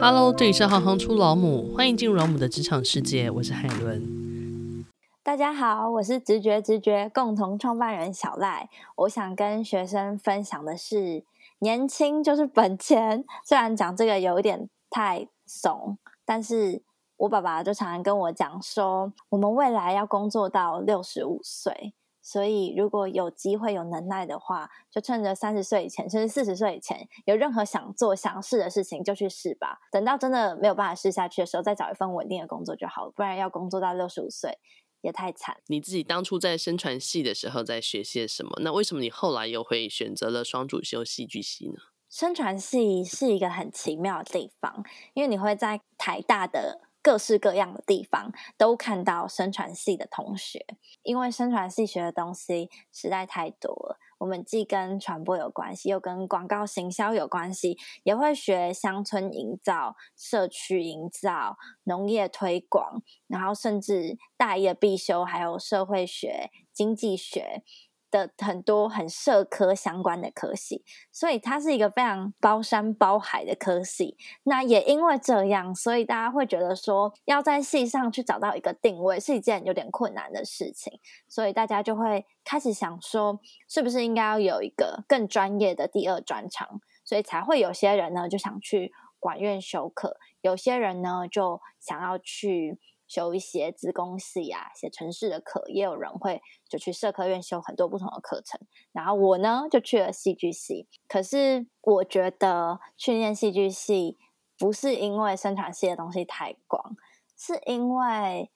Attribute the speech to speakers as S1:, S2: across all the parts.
S1: Hello，这里是行行出老母，欢迎进入老母的职场世界，我是海伦。
S2: 大家好，我是直觉直觉共同创办人小赖。我想跟学生分享的是，年轻就是本钱。虽然讲这个有一点太怂，但是我爸爸就常常跟我讲说，我们未来要工作到六十五岁。所以，如果有机会、有能耐的话，就趁着三十岁以前，甚至四十岁以前，有任何想做、想试的事情，就去试吧。等到真的没有办法试下去的时候，再找一份稳定的工作就好了。不然要工作到六十五岁，也太惨。
S1: 你自己当初在声传系的时候在学些什么？那为什么你后来又会选择了双主修戏剧系呢？
S2: 声传系是一个很奇妙的地方，因为你会在台大的。各式各样的地方都看到生传系的同学，因为生传系学的东西实在太多了。我们既跟传播有关系，又跟广告行销有关系，也会学乡村营造、社区营造、农业推广，然后甚至大一的必修还有社会学、经济学。的很多很社科相关的科系，所以它是一个非常包山包海的科系。那也因为这样，所以大家会觉得说，要在系上去找到一个定位是一件有点困难的事情。所以大家就会开始想说，是不是应该要有一个更专业的第二专长？所以才会有些人呢就想去管院修课，有些人呢就想要去。修一些资工系啊，写城市的课，也有人会就去社科院修很多不同的课程。然后我呢，就去了戏剧系。可是我觉得去念戏剧系不是因为生产系的东西太广，是因为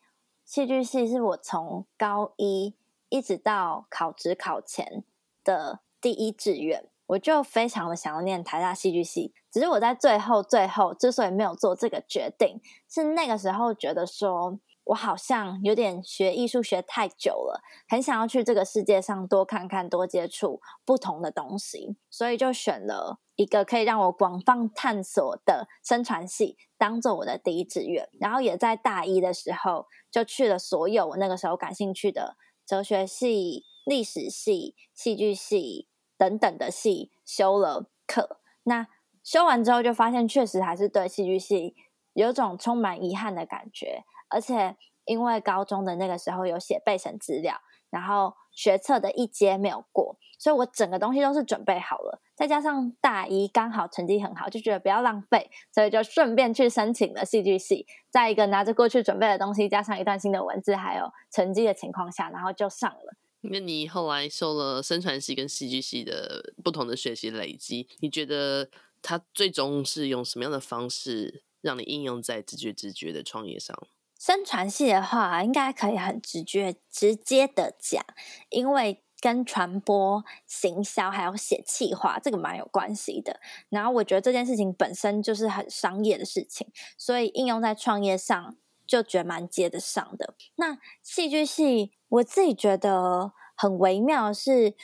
S2: 戏剧系是我从高一一直到考职考前的第一志愿。我就非常的想要念台大戏剧系，只是我在最后最后之所以没有做这个决定，是那个时候觉得说我好像有点学艺术学太久了，很想要去这个世界上多看看、多接触不同的东西，所以就选了一个可以让我广泛探索的声传系当做我的第一志愿，然后也在大一的时候就去了所有我那个时候感兴趣的哲学系、历史系、戏剧系。等等的系修了课，那修完之后就发现，确实还是对戏剧系有种充满遗憾的感觉。而且因为高中的那个时候有写备审资料，然后学测的一阶没有过，所以我整个东西都是准备好了。再加上大一刚好成绩很好，就觉得不要浪费，所以就顺便去申请了戏剧系。在一个拿着过去准备的东西，加上一段新的文字，还有成绩的情况下，然后就上了。
S1: 那你后来受了声传系跟戏剧系的不同的学习累积，你觉得它最终是用什么样的方式让你应用在直觉直觉的创业上？
S2: 声传系的话，应该可以很直觉直接的讲，因为跟传播、行销还有写企划这个蛮有关系的。然后我觉得这件事情本身就是很商业的事情，所以应用在创业上。就觉得蛮接得上的。那戏剧系，我自己觉得很微妙，是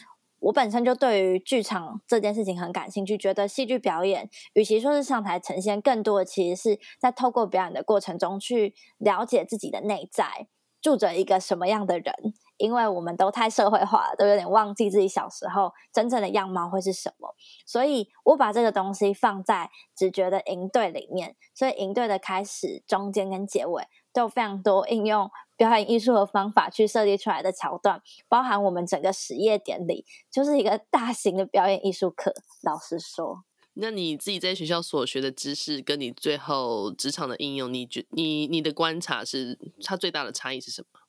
S2: 我本身就对于剧场这件事情很感兴趣，觉得戏剧表演与其说是上台呈现，更多的其实是在透过表演的过程中去了解自己的内在住着一个什么样的人。因为我们都太社会化了，都有点忘记自己小时候真正的样貌会是什么，所以我把这个东西放在直觉的营队里面，所以营队的开始、中间跟结尾都有非常多应用表演艺术的方法去设计出来的桥段，包含我们整个实业典礼就是一个大型的表演艺术课。老实说，
S1: 那你自己在学校所学的知识，跟你最后职场的应用，你觉你你的观察是它最大的差异是什么？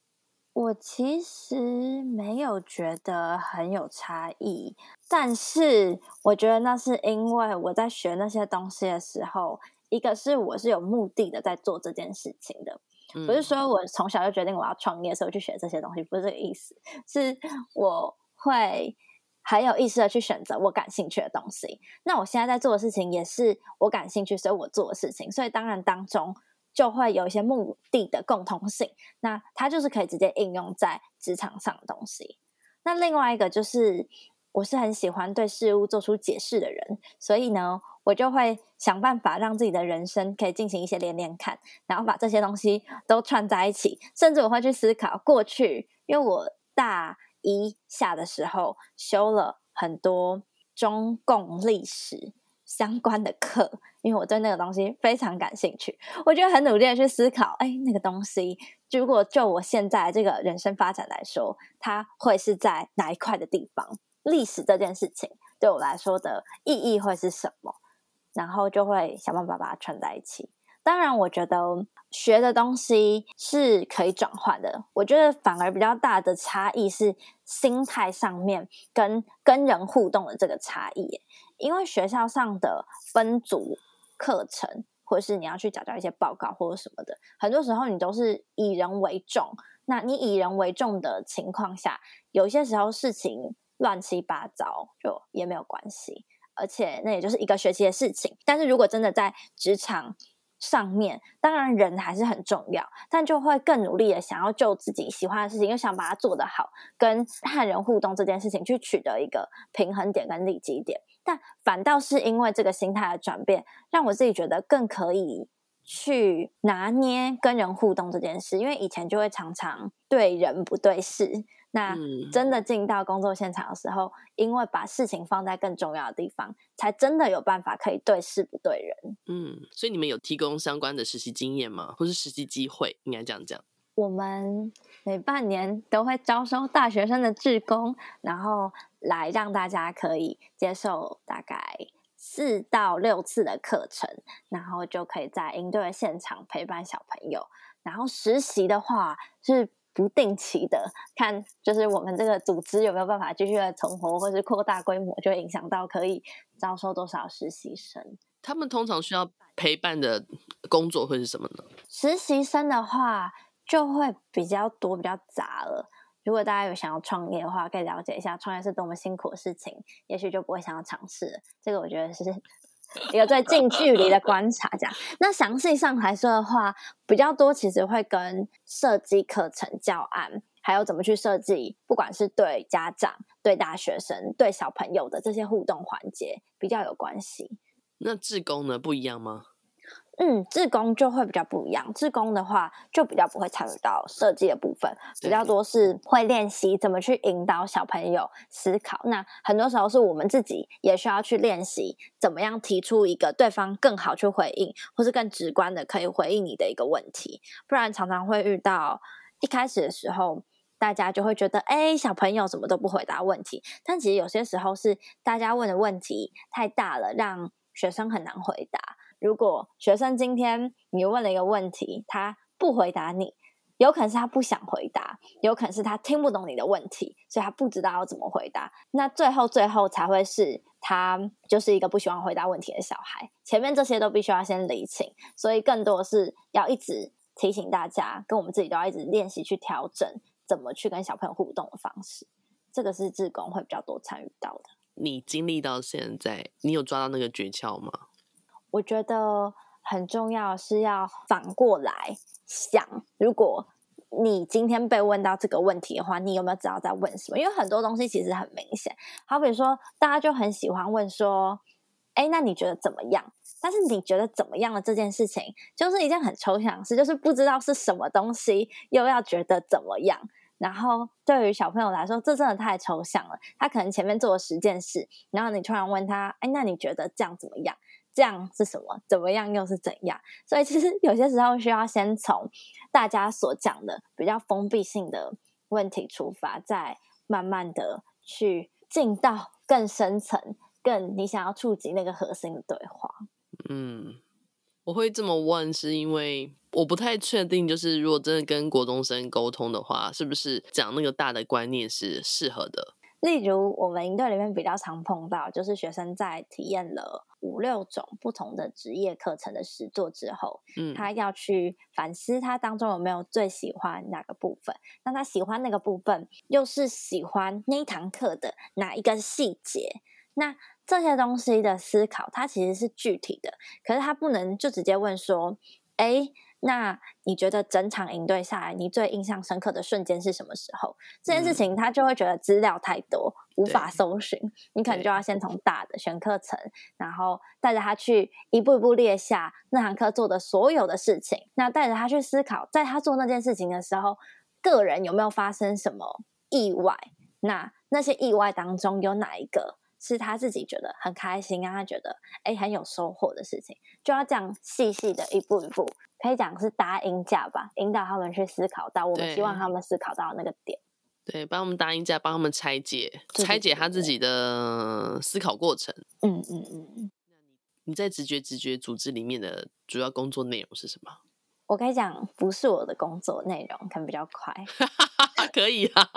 S2: 我其实没有觉得很有差异，但是我觉得那是因为我在学那些东西的时候，一个是我是有目的的在做这件事情的，不是说我从小就决定我要创业，所以我去学这些东西，不是这个意思，是我会很有意识的去选择我感兴趣的东西。那我现在在做的事情也是我感兴趣，所以我做的事情，所以当然当中。就会有一些目的的共同性，那它就是可以直接应用在职场上的东西。那另外一个就是，我是很喜欢对事物做出解释的人，所以呢，我就会想办法让自己的人生可以进行一些连连看，然后把这些东西都串在一起，甚至我会去思考过去，因为我大一下的时候修了很多中共历史。相关的课，因为我对那个东西非常感兴趣。我就很努力的去思考，哎，那个东西如果就我现在这个人生发展来说，它会是在哪一块的地方？历史这件事情对我来说的意义会是什么？然后就会想办法把它串在一起。当然，我觉得学的东西是可以转换的。我觉得反而比较大的差异是心态上面跟跟人互动的这个差异。因为学校上的分组课程，或是你要去找到一些报告或者什么的，很多时候你都是以人为重。那你以人为重的情况下，有些时候事情乱七八糟就也没有关系，而且那也就是一个学期的事情。但是如果真的在职场，上面当然人还是很重要，但就会更努力的想要就自己喜欢的事情，又想把它做得好，跟和人互动这件事情去取得一个平衡点跟利基点。但反倒是因为这个心态的转变，让我自己觉得更可以去拿捏跟人互动这件事，因为以前就会常常对人不对事。那真的进到工作现场的时候，因为把事情放在更重要的地方，才真的有办法可以对事不对人。
S1: 嗯，所以你们有提供相关的实习经验吗？或是实习机会？应该这样讲。
S2: 我们每半年都会招收大学生的志工，然后来让大家可以接受大概四到六次的课程，然后就可以在营队的现场陪伴小朋友。然后实习的话是。不定期的看，就是我们这个组织有没有办法继续的存活，或是扩大规模，就会影响到可以招收多少实习生。
S1: 他们通常需要陪伴的工作会是什么呢？
S2: 实习生的话就会比较多，比较杂了。如果大家有想要创业的话，可以了解一下创业是多么辛苦的事情，也许就不会想要尝试了。这个我觉得是。一个最近距离的观察，这样。那详细上来说的话，比较多其实会跟设计课程教案，还有怎么去设计，不管是对家长、对大学生、对小朋友的这些互动环节，比较有关系。
S1: 那志工呢，不一样吗？
S2: 嗯，自工就会比较不一样。自工的话，就比较不会参与到设计的部分，比较多是会练习怎么去引导小朋友思考。那很多时候是我们自己也需要去练习，怎么样提出一个对方更好去回应，或是更直观的可以回应你的一个问题。不然常常会遇到一开始的时候，大家就会觉得，哎，小朋友怎么都不回答问题。但其实有些时候是大家问的问题太大了，让学生很难回答。如果学生今天你问了一个问题，他不回答你，有可能是他不想回答，有可能是他听不懂你的问题，所以他不知道要怎么回答。那最后最后才会是他就是一个不喜欢回答问题的小孩。前面这些都必须要先理清，所以更多的是要一直提醒大家，跟我们自己都要一直练习去调整怎么去跟小朋友互动的方式。这个是志工会比较多参与到的。
S1: 你经历到现在，你有抓到那个诀窍吗？
S2: 我觉得很重要是要反过来想，如果你今天被问到这个问题的话，你有没有知道在问什么？因为很多东西其实很明显，好比说大家就很喜欢问说：“哎，那你觉得怎么样？”但是你觉得怎么样的这件事情，就是一件很抽象的事，就是不知道是什么东西，又要觉得怎么样。然后对于小朋友来说，这真的太抽象了。他可能前面做了十件事，然后你突然问他：“哎，那你觉得这样怎么样？”这样是什么？怎么样又是怎样？所以其实有些时候需要先从大家所讲的比较封闭性的问题出发，再慢慢的去进到更深层、更你想要触及那个核心的对话。
S1: 嗯，我会这么问，是因为我不太确定，就是如果真的跟国中生沟通的话，是不是讲那个大的观念是适合的？
S2: 例如，我们营队里面比较常碰到，就是学生在体验了五六种不同的职业课程的实作之后，嗯，他要去反思他当中有没有最喜欢哪个部分。那他喜欢那个部分，又是喜欢那一堂课的哪一个细节？那这些东西的思考，它其实是具体的，可是他不能就直接问说，哎。那你觉得整场营队下来，你最印象深刻的瞬间是什么时候？这件事情他就会觉得资料太多，嗯、无法搜寻。你可能就要先从大的选课程，然后带着他去一步一步列下那堂课做的所有的事情。那带着他去思考，在他做那件事情的时候，个人有没有发生什么意外？那那些意外当中有哪一个是他自己觉得很开心，让他觉得哎很有收获的事情，就要这样细细的一步一步，可以讲是搭鹰架吧，引导他们去思考到我们希望他们思考到的那个点。
S1: 对，帮他们搭鹰架，帮他们拆解，拆解他自己的思考过程。
S2: 嗯嗯嗯嗯。
S1: 你在直觉直觉组织里面的主要工作内容是什么？
S2: 我可以讲，不是我的工作内容，可能比较快。
S1: 可以啊。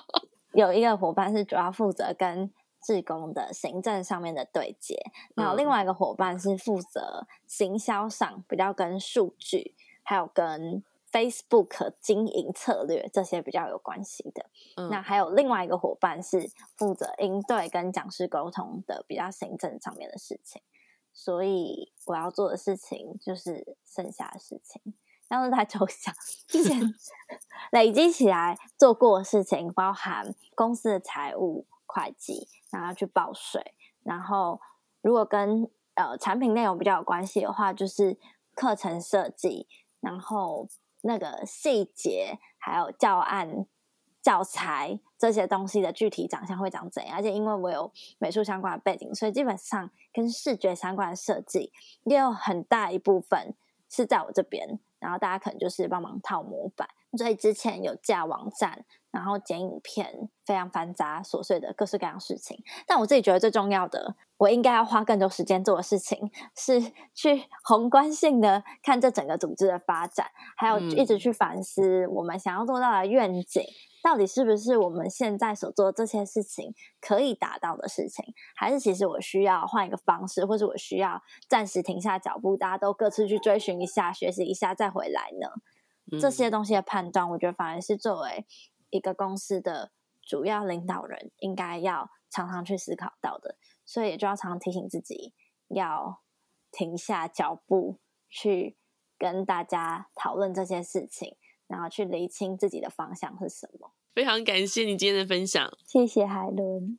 S2: 有一个伙伴是主要负责跟志工的行政上面的对接，然后另外一个伙伴是负责行销上比较跟数据，还有跟 Facebook 经营策略这些比较有关系的。嗯。那还有另外一个伙伴是负责应对跟讲师沟通的比较行政上面的事情。所以我要做的事情就是剩下的事情，但是太抽象。之前累积起来做过的事情，包含公司的财务、会计，然后去报税。然后如果跟呃产品内容比较有关系的话，就是课程设计，然后那个细节还有教案。教材这些东西的具体长相会长怎样？而且因为我有美术相关的背景，所以基本上跟视觉相关的设计也有很大一部分是在我这边。然后大家可能就是帮忙套模板，所以之前有架网站，然后剪影片，非常繁杂琐碎的各式各样事情。但我自己觉得最重要的，我应该要花更多时间做的事情，是去宏观性的看这整个组织的发展，还有一直去反思我们想要做到的愿景。到底是不是我们现在所做的这些事情可以达到的事情，还是其实我需要换一个方式，或是我需要暂时停下脚步，大家都各自去追寻一下、学习一下再回来呢？嗯。这些东西的判断，我觉得反而是作为一个公司的主要领导人应该要常常去思考到的，所以也就要常常提醒自己要停下脚步，去跟大家讨论这些事情。然后去厘清自己的方向是什么。
S1: 非常感谢你今天的分享，
S2: 谢谢海伦。